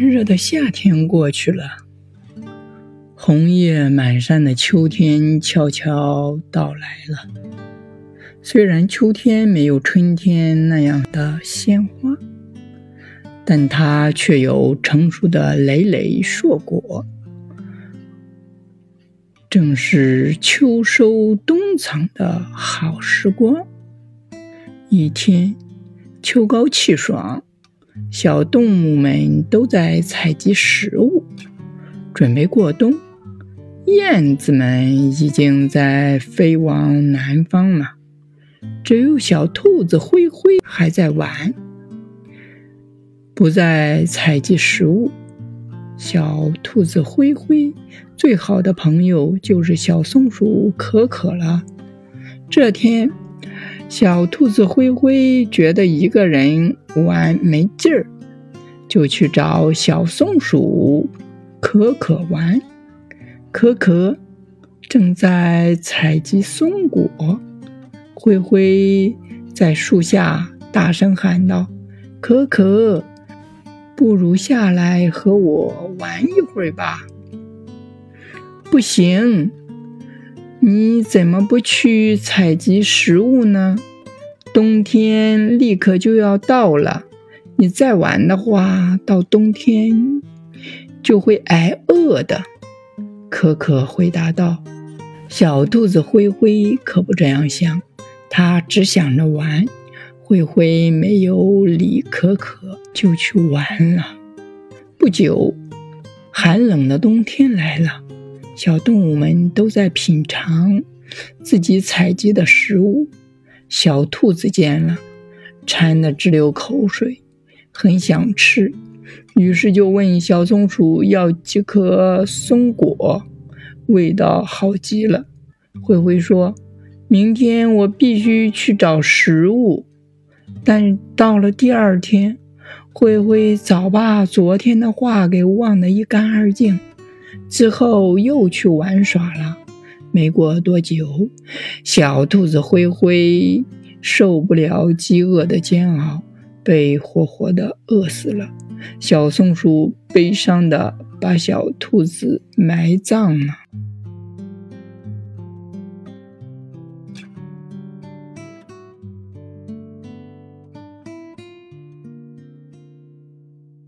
炎热的夏天过去了，红叶满山的秋天悄悄到来了。虽然秋天没有春天那样的鲜花，但它却有成熟的累累硕果。正是秋收冬藏的好时光。一天，秋高气爽，小动物们都在采集食物，准备过冬。燕子们已经在飞往南方了，只有小兔子灰灰还在玩，不再采集食物。小兔子灰灰最好的朋友就是小松鼠可可了。这天，小兔子灰灰觉得一个人玩没劲儿，就去找小松鼠可可玩。可可正在采集松果，灰灰在树下大声喊道：“可可！”不如下来和我玩一会儿吧。不行，你怎么不去采集食物呢？冬天立刻就要到了，你再晚的话，到冬天就会挨饿的。可可回答道。小兔子灰灰可不这样想，它只想着玩。灰灰没有理可可，就去玩了。不久，寒冷的冬天来了，小动物们都在品尝自己采集的食物。小兔子见了，馋得直流口水，很想吃，于是就问小松鼠要几颗松果，味道好极了。灰灰说：“明天我必须去找食物。”但到了第二天，灰灰早把昨天的话给忘得一干二净，之后又去玩耍了。没过多久，小兔子灰灰受不了饥饿的煎熬，被活活的饿死了。小松鼠悲伤的把小兔子埋葬了。